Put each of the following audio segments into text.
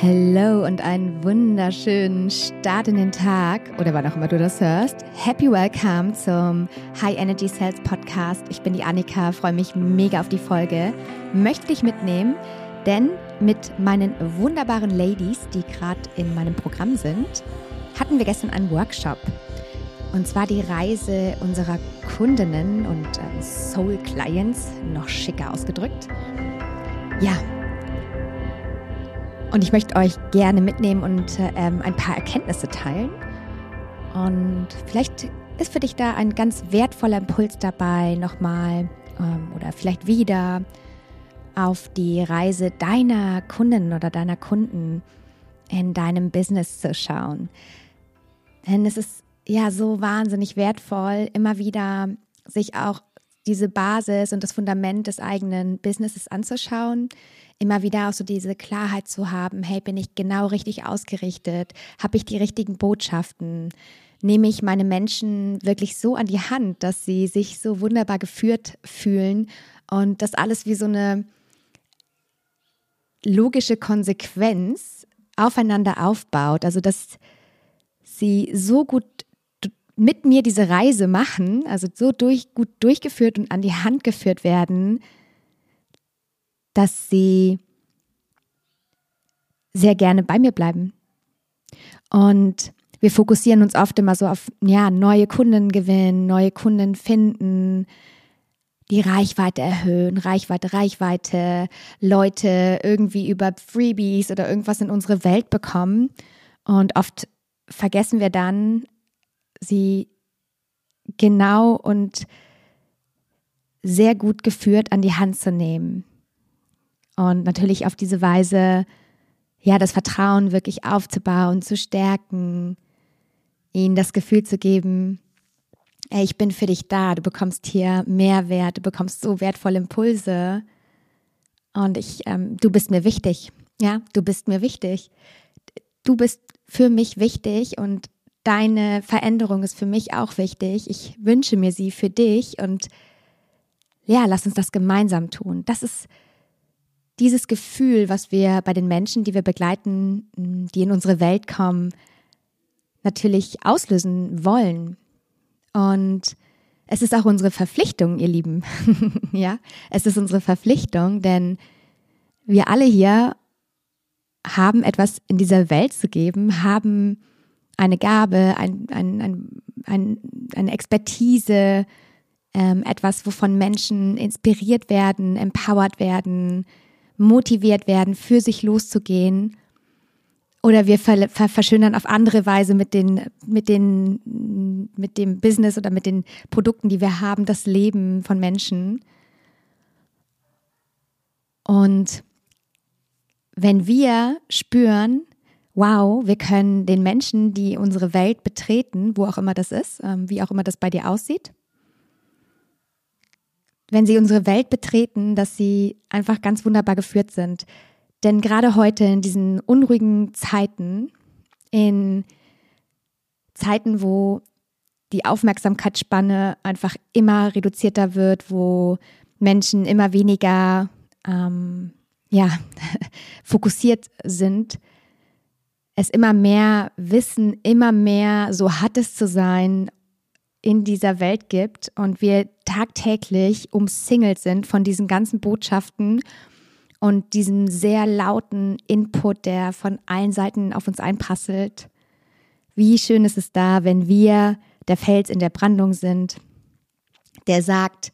Hello und einen wunderschönen Start in den Tag oder wann auch immer du das hörst. Happy Welcome zum High Energy Sales Podcast. Ich bin die Annika, freue mich mega auf die Folge. Möchte dich mitnehmen, denn mit meinen wunderbaren Ladies, die gerade in meinem Programm sind, hatten wir gestern einen Workshop. Und zwar die Reise unserer Kundinnen und ähm, Soul Clients, noch schicker ausgedrückt. Ja, und ich möchte euch gerne mitnehmen und ähm, ein paar Erkenntnisse teilen. Und vielleicht ist für dich da ein ganz wertvoller Impuls dabei, nochmal ähm, oder vielleicht wieder auf die Reise deiner Kunden oder deiner Kunden in deinem Business zu schauen. Denn es ist ja so wahnsinnig wertvoll, immer wieder sich auch diese Basis und das Fundament des eigenen Businesses anzuschauen, immer wieder auch so diese Klarheit zu haben, hey, bin ich genau richtig ausgerichtet? Habe ich die richtigen Botschaften? Nehme ich meine Menschen wirklich so an die Hand, dass sie sich so wunderbar geführt fühlen und das alles wie so eine logische Konsequenz aufeinander aufbaut, also dass sie so gut mit mir diese Reise machen, also so durch, gut durchgeführt und an die Hand geführt werden, dass sie sehr gerne bei mir bleiben. Und wir fokussieren uns oft immer so auf ja, neue Kunden gewinnen, neue Kunden finden, die Reichweite erhöhen, Reichweite, Reichweite, Leute irgendwie über Freebies oder irgendwas in unsere Welt bekommen. Und oft vergessen wir dann, sie genau und sehr gut geführt an die Hand zu nehmen. Und natürlich auf diese Weise, ja, das Vertrauen wirklich aufzubauen, zu stärken, ihnen das Gefühl zu geben, ey, ich bin für dich da, du bekommst hier Mehrwert, du bekommst so wertvolle Impulse und ich, ähm, du bist mir wichtig, ja, du bist mir wichtig. Du bist für mich wichtig und deine Veränderung ist für mich auch wichtig. Ich wünsche mir sie für dich und ja, lass uns das gemeinsam tun. Das ist dieses Gefühl, was wir bei den Menschen, die wir begleiten, die in unsere Welt kommen, natürlich auslösen wollen. Und es ist auch unsere Verpflichtung, ihr Lieben. ja, es ist unsere Verpflichtung, denn wir alle hier haben etwas in dieser Welt zu geben, haben eine Gabe, ein, ein, ein, ein eine Expertise, ähm, etwas, wovon Menschen inspiriert werden, empowered werden, motiviert werden, für sich loszugehen. Oder wir ver ver verschönern auf andere Weise mit, den, mit, den, mit dem Business oder mit den Produkten, die wir haben, das Leben von Menschen. Und wenn wir spüren, wow, wir können den Menschen, die unsere Welt betreten, wo auch immer das ist, ähm, wie auch immer das bei dir aussieht, wenn sie unsere Welt betreten, dass sie einfach ganz wunderbar geführt sind. Denn gerade heute in diesen unruhigen Zeiten, in Zeiten, wo die Aufmerksamkeitsspanne einfach immer reduzierter wird, wo Menschen immer weniger ähm, ja, fokussiert sind, es immer mehr Wissen, immer mehr so hat es zu sein in dieser Welt gibt und wir tagtäglich umsingelt sind von diesen ganzen Botschaften und diesem sehr lauten Input, der von allen Seiten auf uns einprasselt. Wie schön ist es da, wenn wir der Fels in der Brandung sind, der sagt,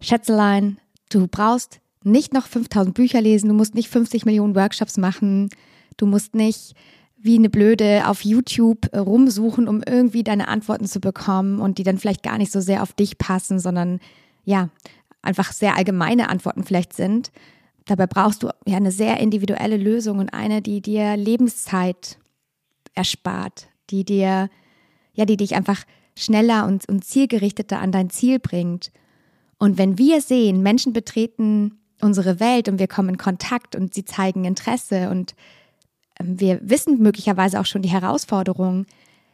Schätzelein, du brauchst nicht noch 5000 Bücher lesen, du musst nicht 50 Millionen Workshops machen, du musst nicht wie eine Blöde auf YouTube äh, rumsuchen, um irgendwie deine Antworten zu bekommen und die dann vielleicht gar nicht so sehr auf dich passen, sondern ja, einfach sehr allgemeine Antworten vielleicht sind. Dabei brauchst du ja eine sehr individuelle Lösung und eine, die dir Lebenszeit erspart, die dir, ja, die dich einfach schneller und, und zielgerichteter an dein Ziel bringt. Und wenn wir sehen, Menschen betreten unsere Welt und wir kommen in Kontakt und sie zeigen Interesse und wir wissen möglicherweise auch schon die Herausforderungen,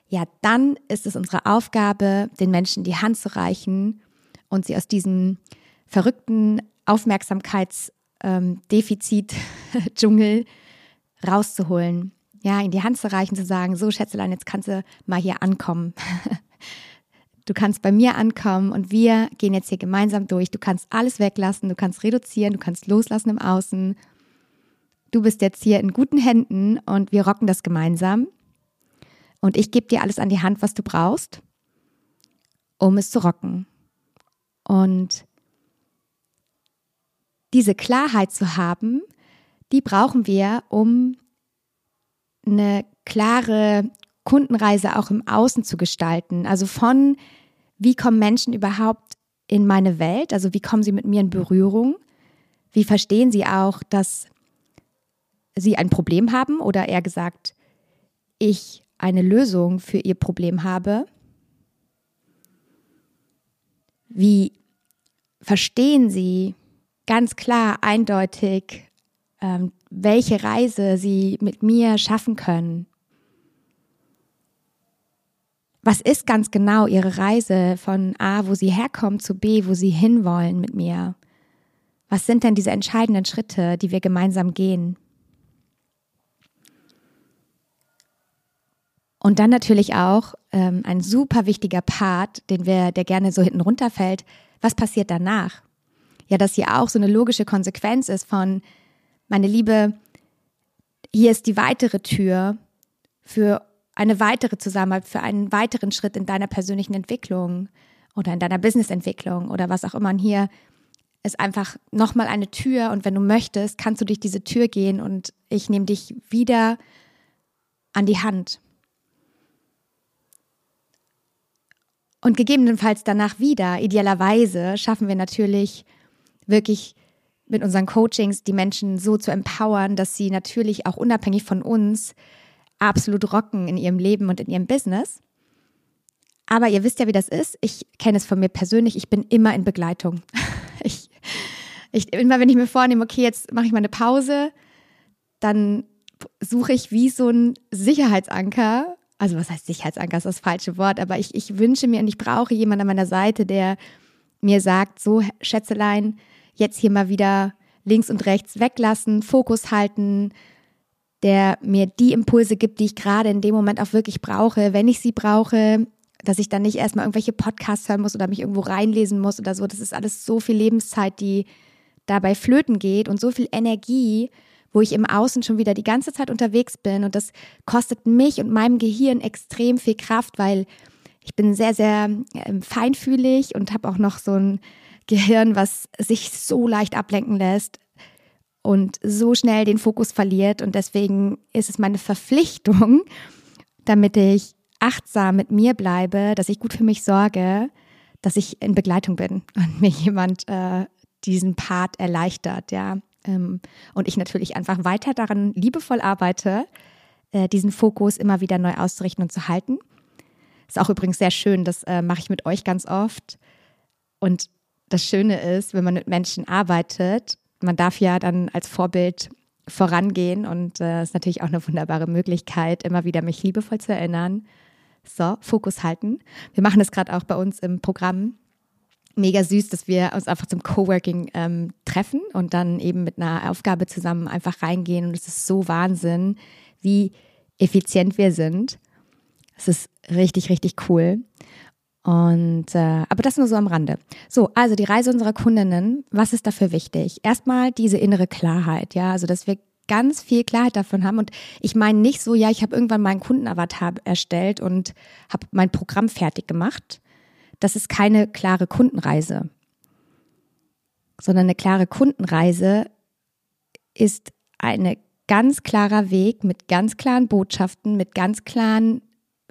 ja, dann ist es unsere Aufgabe, den Menschen die Hand zu reichen und sie aus diesem verrückten Aufmerksamkeitsdefizit-Dschungel rauszuholen, ja, in die Hand zu reichen, zu sagen, so Schätzelein, jetzt kannst du mal hier ankommen. Du kannst bei mir ankommen und wir gehen jetzt hier gemeinsam durch. Du kannst alles weglassen, du kannst reduzieren, du kannst loslassen im Außen. Du bist jetzt hier in guten Händen und wir rocken das gemeinsam. Und ich gebe dir alles an die Hand, was du brauchst, um es zu rocken. Und diese Klarheit zu haben, die brauchen wir, um eine klare Kundenreise auch im Außen zu gestalten. Also von, wie kommen Menschen überhaupt in meine Welt? Also wie kommen sie mit mir in Berührung? Wie verstehen sie auch, dass sie ein Problem haben oder eher gesagt, ich eine Lösung für ihr Problem habe? Wie verstehen sie ganz klar, eindeutig, ähm, welche Reise sie mit mir schaffen können? Was ist ganz genau ihre Reise von A, wo sie herkommen, zu B, wo sie hinwollen mit mir? Was sind denn diese entscheidenden Schritte, die wir gemeinsam gehen? Und dann natürlich auch ähm, ein super wichtiger Part, den wir, der gerne so hinten runterfällt. Was passiert danach? Ja, dass hier auch so eine logische Konsequenz ist von, meine Liebe, hier ist die weitere Tür für eine weitere Zusammenarbeit, für einen weiteren Schritt in deiner persönlichen Entwicklung oder in deiner Businessentwicklung oder was auch immer. Und hier ist einfach nochmal eine Tür und wenn du möchtest, kannst du durch diese Tür gehen und ich nehme dich wieder an die Hand. Und gegebenenfalls danach wieder, idealerweise, schaffen wir natürlich wirklich mit unseren Coachings die Menschen so zu empowern, dass sie natürlich auch unabhängig von uns absolut rocken in ihrem Leben und in ihrem Business. Aber ihr wisst ja, wie das ist. Ich kenne es von mir persönlich. Ich bin immer in Begleitung. Ich, ich, immer wenn ich mir vornehme, okay, jetzt mache ich mal eine Pause, dann suche ich wie so ein Sicherheitsanker. Also was heißt Sicherheitsanker, ist das falsche Wort, aber ich, ich wünsche mir und ich brauche jemanden an meiner Seite, der mir sagt, so Schätzelein, jetzt hier mal wieder links und rechts weglassen, Fokus halten, der mir die Impulse gibt, die ich gerade in dem Moment auch wirklich brauche, wenn ich sie brauche, dass ich dann nicht erstmal irgendwelche Podcasts hören muss oder mich irgendwo reinlesen muss oder so. Das ist alles so viel Lebenszeit, die dabei flöten geht und so viel Energie, wo ich im Außen schon wieder die ganze Zeit unterwegs bin. Und das kostet mich und meinem Gehirn extrem viel Kraft, weil ich bin sehr, sehr ähm, feinfühlig und habe auch noch so ein Gehirn, was sich so leicht ablenken lässt und so schnell den Fokus verliert. Und deswegen ist es meine Verpflichtung, damit ich achtsam mit mir bleibe, dass ich gut für mich sorge, dass ich in Begleitung bin und mir jemand äh, diesen Part erleichtert, ja. Ähm, und ich natürlich einfach weiter daran liebevoll arbeite, äh, diesen Fokus immer wieder neu auszurichten und zu halten. Ist auch übrigens sehr schön, das äh, mache ich mit euch ganz oft. Und das Schöne ist, wenn man mit Menschen arbeitet, man darf ja dann als Vorbild vorangehen und äh, ist natürlich auch eine wunderbare Möglichkeit, immer wieder mich liebevoll zu erinnern. So, Fokus halten. Wir machen das gerade auch bei uns im Programm. Mega süß, dass wir uns einfach zum Coworking ähm, treffen und dann eben mit einer Aufgabe zusammen einfach reingehen. Und es ist so Wahnsinn, wie effizient wir sind. Es ist richtig, richtig cool. Und äh, aber das nur so am Rande. So, also die Reise unserer Kundinnen, was ist dafür wichtig? Erstmal diese innere Klarheit, ja, also dass wir ganz viel Klarheit davon haben. Und ich meine nicht so, ja, ich habe irgendwann meinen Kundenavatar erstellt und habe mein Programm fertig gemacht. Das ist keine klare Kundenreise, sondern eine klare Kundenreise ist ein ganz klarer Weg mit ganz klaren Botschaften, mit ganz klaren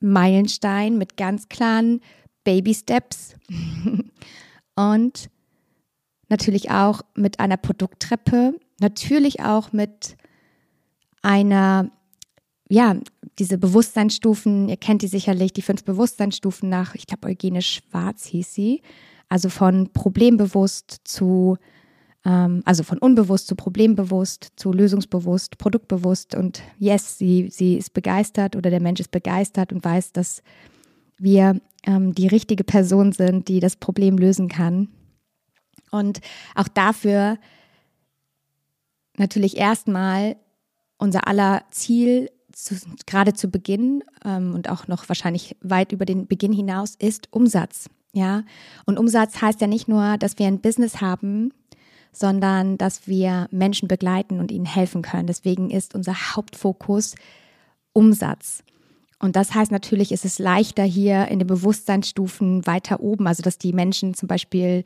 Meilensteinen, mit ganz klaren Baby Steps. Und natürlich auch mit einer Produkttreppe, natürlich auch mit einer, ja, diese Bewusstseinsstufen, ihr kennt die sicherlich, die fünf Bewusstseinsstufen nach, ich glaube, Eugene Schwarz hieß sie, also von problembewusst zu, ähm, also von unbewusst zu problembewusst, zu lösungsbewusst, produktbewusst und yes, sie, sie ist begeistert oder der Mensch ist begeistert und weiß, dass wir ähm, die richtige Person sind, die das Problem lösen kann. Und auch dafür natürlich erstmal unser aller Ziel zu, gerade zu Beginn ähm, und auch noch wahrscheinlich weit über den Beginn hinaus ist Umsatz. Ja, und Umsatz heißt ja nicht nur, dass wir ein Business haben, sondern dass wir Menschen begleiten und ihnen helfen können. Deswegen ist unser Hauptfokus Umsatz. Und das heißt natürlich, ist es leichter hier in den Bewusstseinsstufen weiter oben, also dass die Menschen zum Beispiel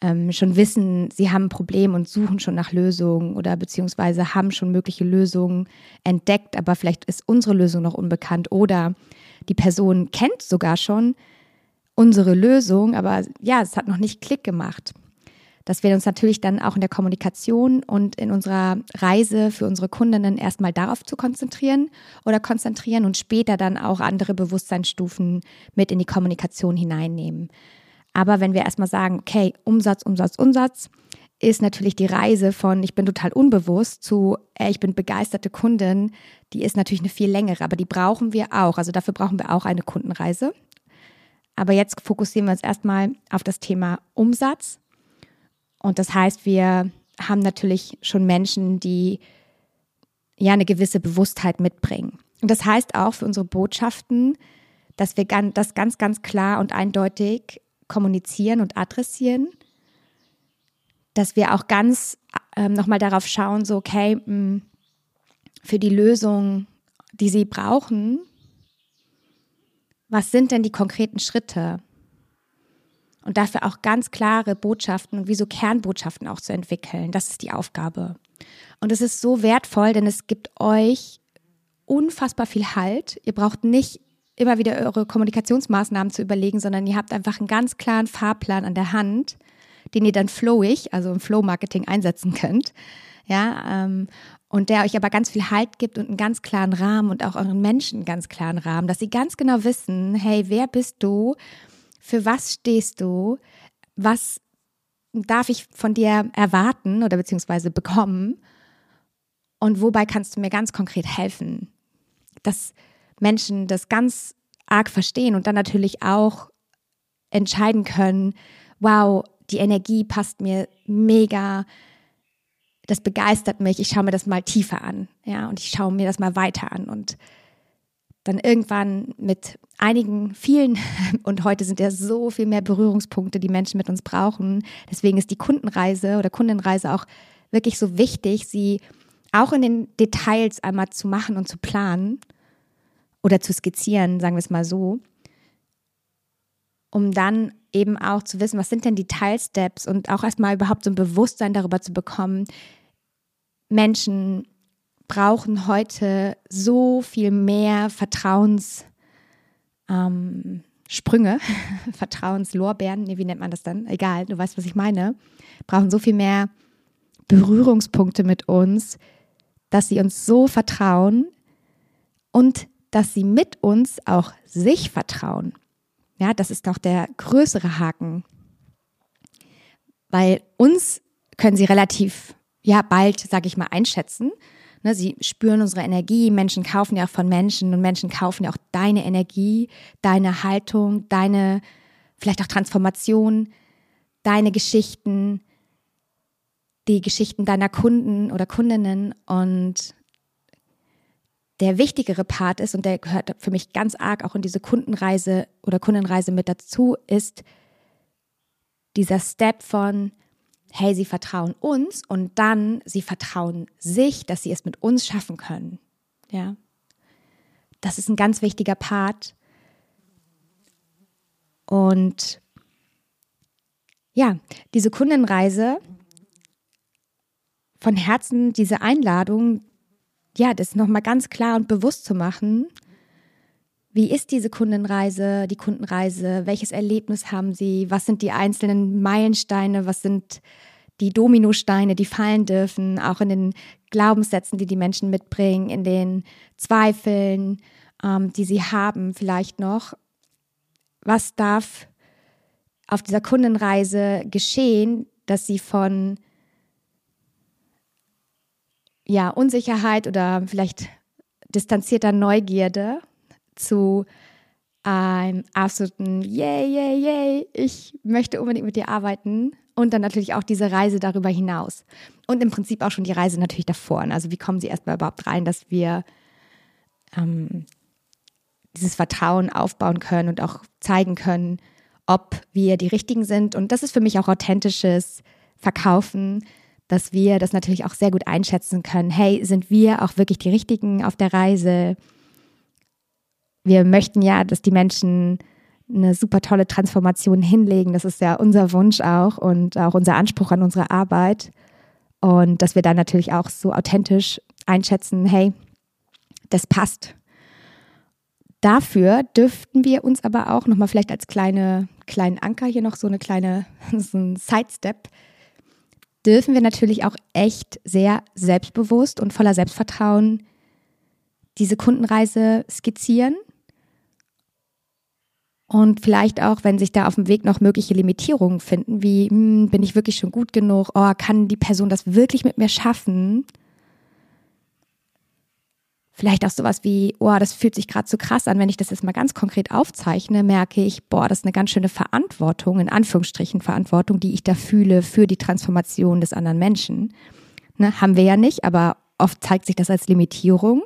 ähm, schon wissen, sie haben ein Problem und suchen schon nach Lösungen oder beziehungsweise haben schon mögliche Lösungen entdeckt, aber vielleicht ist unsere Lösung noch unbekannt oder die Person kennt sogar schon unsere Lösung, aber ja, es hat noch nicht Klick gemacht dass wir uns natürlich dann auch in der Kommunikation und in unserer Reise für unsere Kundinnen erstmal darauf zu konzentrieren oder konzentrieren und später dann auch andere Bewusstseinsstufen mit in die Kommunikation hineinnehmen. Aber wenn wir erstmal sagen, okay, Umsatz, Umsatz, Umsatz, ist natürlich die Reise von ich bin total unbewusst zu ey, ich bin begeisterte Kundin, die ist natürlich eine viel längere, aber die brauchen wir auch. Also dafür brauchen wir auch eine Kundenreise. Aber jetzt fokussieren wir uns erstmal auf das Thema Umsatz und das heißt, wir haben natürlich schon Menschen, die ja eine gewisse Bewusstheit mitbringen. Und das heißt auch für unsere Botschaften, dass wir das ganz, ganz klar und eindeutig kommunizieren und adressieren, dass wir auch ganz ähm, nochmal darauf schauen, so, okay, mh, hm, für die Lösung, die sie brauchen, was sind denn die konkreten Schritte? und dafür auch ganz klare Botschaften und wie so Kernbotschaften auch zu entwickeln. Das ist die Aufgabe. Und es ist so wertvoll, denn es gibt euch unfassbar viel Halt. Ihr braucht nicht immer wieder eure Kommunikationsmaßnahmen zu überlegen, sondern ihr habt einfach einen ganz klaren Fahrplan an der Hand, den ihr dann flowig, also im Flow-Marketing einsetzen könnt. Ja, ähm, und der euch aber ganz viel Halt gibt und einen ganz klaren Rahmen und auch euren Menschen einen ganz klaren Rahmen, dass sie ganz genau wissen, hey, wer bist du? Für was stehst du? Was darf ich von dir erwarten oder beziehungsweise bekommen? Und wobei kannst du mir ganz konkret helfen? Dass Menschen das ganz arg verstehen und dann natürlich auch entscheiden können, wow, die Energie passt mir mega, das begeistert mich, ich schaue mir das mal tiefer an, ja, und ich schaue mir das mal weiter an und dann irgendwann mit einigen, vielen, und heute sind ja so viel mehr Berührungspunkte, die Menschen mit uns brauchen. Deswegen ist die Kundenreise oder Kundenreise auch wirklich so wichtig, sie auch in den Details einmal zu machen und zu planen oder zu skizzieren, sagen wir es mal so, um dann eben auch zu wissen, was sind denn die Teilsteps und auch erstmal überhaupt so ein Bewusstsein darüber zu bekommen, Menschen brauchen heute so viel mehr Vertrauens ähm, Vertrauenslorbeeren, nee, wie nennt man das dann? Egal, du weißt, was ich meine, brauchen so viel mehr Berührungspunkte mit uns, dass sie uns so vertrauen und dass sie mit uns auch sich vertrauen. Ja, das ist doch der größere Haken. Weil uns können sie relativ, ja, bald, sage ich mal, einschätzen Ne, sie spüren unsere Energie. Menschen kaufen ja auch von Menschen und Menschen kaufen ja auch deine Energie, deine Haltung, deine vielleicht auch Transformation, deine Geschichten, die Geschichten deiner Kunden oder Kundinnen und der wichtigere Part ist, und der gehört für mich ganz arg auch in diese Kundenreise oder Kundenreise mit dazu, ist dieser Step von, hey, sie vertrauen uns und dann sie vertrauen sich, dass sie es mit uns schaffen können. Ja. Das ist ein ganz wichtiger Part. Und ja, diese Kundenreise von Herzen, diese Einladung, ja, das nochmal ganz klar und bewusst zu machen. Wie ist diese Kundenreise, die Kundenreise? Welches Erlebnis haben Sie? Was sind die einzelnen Meilensteine? Was sind die Dominosteine, die fallen dürfen, auch in den Glaubenssätzen, die die Menschen mitbringen, in den Zweifeln, ähm, die sie haben vielleicht noch. Was darf auf dieser Kundenreise geschehen, dass sie von ja, Unsicherheit oder vielleicht distanzierter Neugierde zu einem absoluten Yay, yay, yay, ich möchte unbedingt mit dir arbeiten und dann natürlich auch diese Reise darüber hinaus. Und im Prinzip auch schon die Reise natürlich davor. Also wie kommen sie erstmal überhaupt rein, dass wir ähm, dieses Vertrauen aufbauen können und auch zeigen können, ob wir die Richtigen sind. Und das ist für mich auch authentisches Verkaufen, dass wir das natürlich auch sehr gut einschätzen können. Hey, sind wir auch wirklich die Richtigen auf der Reise? Wir möchten ja, dass die Menschen eine super tolle Transformation hinlegen. Das ist ja unser Wunsch auch und auch unser Anspruch an unsere Arbeit. Und dass wir dann natürlich auch so authentisch einschätzen, hey, das passt. Dafür dürften wir uns aber auch nochmal vielleicht als kleine, kleinen Anker hier noch so eine kleine, so ein Sidestep, dürfen wir natürlich auch echt sehr selbstbewusst und voller Selbstvertrauen diese Kundenreise skizzieren und vielleicht auch, wenn sich da auf dem Weg noch mögliche Limitierungen finden, wie hm, bin ich wirklich schon gut genug? Oh, kann die Person das wirklich mit mir schaffen? Vielleicht auch sowas wie, oh, das fühlt sich gerade so krass an, wenn ich das jetzt mal ganz konkret aufzeichne, merke ich, boah, das ist eine ganz schöne Verantwortung, in Anführungsstrichen Verantwortung, die ich da fühle für die Transformation des anderen Menschen. Ne, haben wir ja nicht, aber oft zeigt sich das als Limitierung.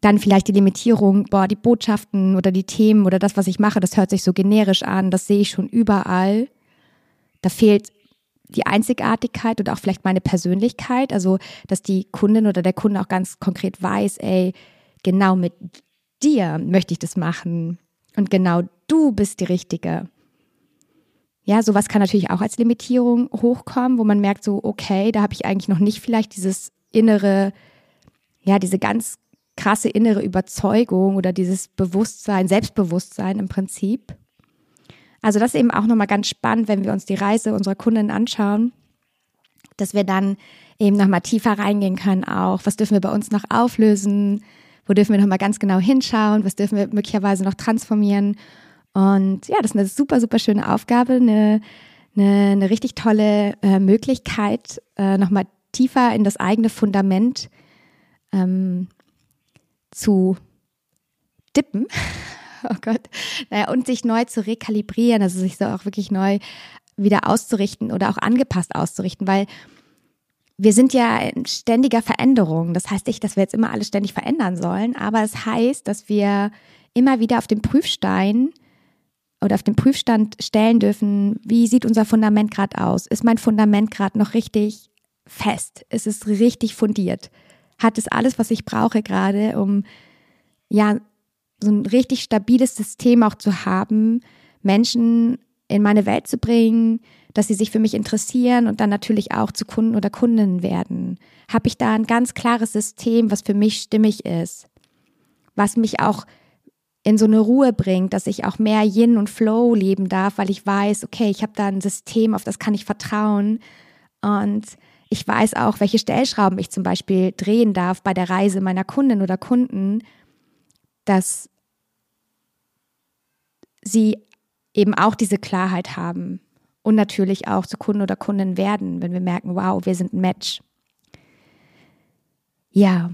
Dann vielleicht die Limitierung, boah, die Botschaften oder die Themen oder das, was ich mache, das hört sich so generisch an, das sehe ich schon überall. Da fehlt die Einzigartigkeit oder auch vielleicht meine Persönlichkeit, also dass die Kundin oder der Kunde auch ganz konkret weiß, ey, genau mit dir möchte ich das machen und genau du bist die Richtige. Ja, sowas kann natürlich auch als Limitierung hochkommen, wo man merkt so, okay, da habe ich eigentlich noch nicht vielleicht dieses innere, ja, diese ganz krasse innere Überzeugung oder dieses Bewusstsein, Selbstbewusstsein im Prinzip. Also das ist eben auch nochmal ganz spannend, wenn wir uns die Reise unserer Kunden anschauen, dass wir dann eben nochmal tiefer reingehen können auch. Was dürfen wir bei uns noch auflösen? Wo dürfen wir nochmal ganz genau hinschauen? Was dürfen wir möglicherweise noch transformieren? Und ja, das ist eine super, super schöne Aufgabe, eine, eine, eine richtig tolle äh, Möglichkeit, äh, nochmal tiefer in das eigene Fundament ähm, zu dippen. oh Gott. Naja, und sich neu zu rekalibrieren, also sich so auch wirklich neu wieder auszurichten oder auch angepasst auszurichten, weil wir sind ja in ständiger Veränderung. Das heißt nicht, dass wir jetzt immer alles ständig verändern sollen, aber es heißt, dass wir immer wieder auf den Prüfstein oder auf den Prüfstand stellen dürfen, wie sieht unser Fundament gerade aus? Ist mein Fundament gerade noch richtig fest? Ist es richtig fundiert? hat es alles, was ich brauche gerade, um ja so ein richtig stabiles System auch zu haben, Menschen in meine Welt zu bringen, dass sie sich für mich interessieren und dann natürlich auch zu Kunden oder Kundinnen werden. Habe ich da ein ganz klares System, was für mich stimmig ist, was mich auch in so eine Ruhe bringt, dass ich auch mehr Yin und Flow leben darf, weil ich weiß, okay, ich habe da ein System, auf das kann ich vertrauen und ich weiß auch, welche Stellschrauben ich zum Beispiel drehen darf bei der Reise meiner Kundin oder Kunden, dass sie eben auch diese Klarheit haben und natürlich auch zu Kunden oder Kunden werden, wenn wir merken, wow, wir sind ein Match. Ja,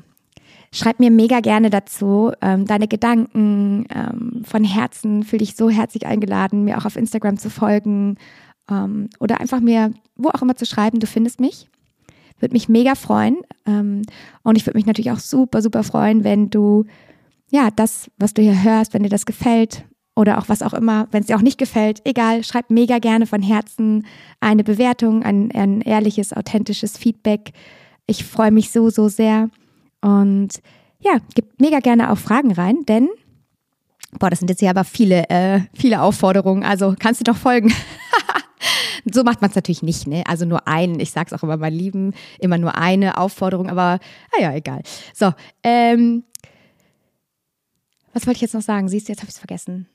schreib mir mega gerne dazu ähm, deine Gedanken ähm, von Herzen. Fühle dich so herzlich eingeladen, mir auch auf Instagram zu folgen ähm, oder einfach mir wo auch immer zu schreiben. Du findest mich. Würde mich mega freuen. Ähm, und ich würde mich natürlich auch super, super freuen, wenn du, ja, das, was du hier hörst, wenn dir das gefällt oder auch was auch immer, wenn es dir auch nicht gefällt, egal, schreib mega gerne von Herzen eine Bewertung, ein, ein ehrliches, authentisches Feedback. Ich freue mich so, so sehr. Und ja, gib mega gerne auch Fragen rein, denn Boah, das sind jetzt hier aber viele, äh, viele Aufforderungen. Also kannst du doch folgen. So macht man es natürlich nicht, ne? Also nur einen, ich sag's auch immer mein Lieben, immer nur eine Aufforderung, aber naja, ah egal. So, ähm, was wollte ich jetzt noch sagen? Siehst du, jetzt habe ich es vergessen.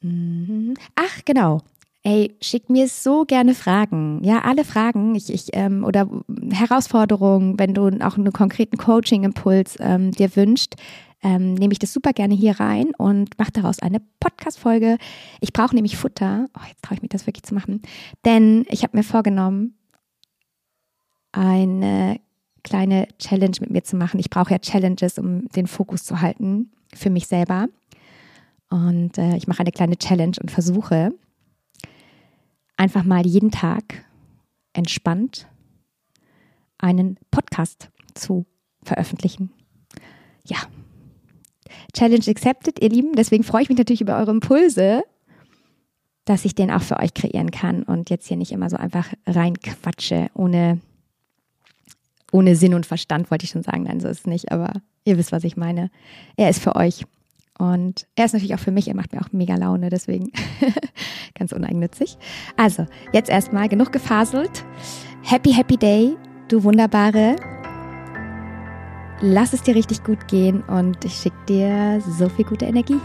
Mhm. Ach, genau. Ey, schick mir so gerne Fragen. Ja, alle Fragen ich, ich, ähm, oder Herausforderungen, wenn du auch einen konkreten Coaching-Impuls ähm, dir wünscht, ähm, nehme ich das super gerne hier rein und mache daraus eine Podcast-Folge. Ich brauche nämlich Futter. Oh, jetzt traue ich mich das wirklich zu machen. Denn ich habe mir vorgenommen, eine kleine Challenge mit mir zu machen. Ich brauche ja Challenges, um den Fokus zu halten für mich selber. Und äh, ich mache eine kleine Challenge und versuche, einfach mal jeden Tag entspannt einen Podcast zu veröffentlichen. Ja. Challenge accepted, ihr Lieben. Deswegen freue ich mich natürlich über eure Impulse, dass ich den auch für euch kreieren kann und jetzt hier nicht immer so einfach reinquatsche, ohne, ohne Sinn und Verstand, wollte ich schon sagen. Nein, so ist es nicht, aber ihr wisst, was ich meine. Er ist für euch. Und er ist natürlich auch für mich, er macht mir auch mega Laune, deswegen ganz uneigennützig. Also, jetzt erstmal genug gefaselt. Happy, happy day, du Wunderbare. Lass es dir richtig gut gehen und ich schicke dir so viel gute Energie.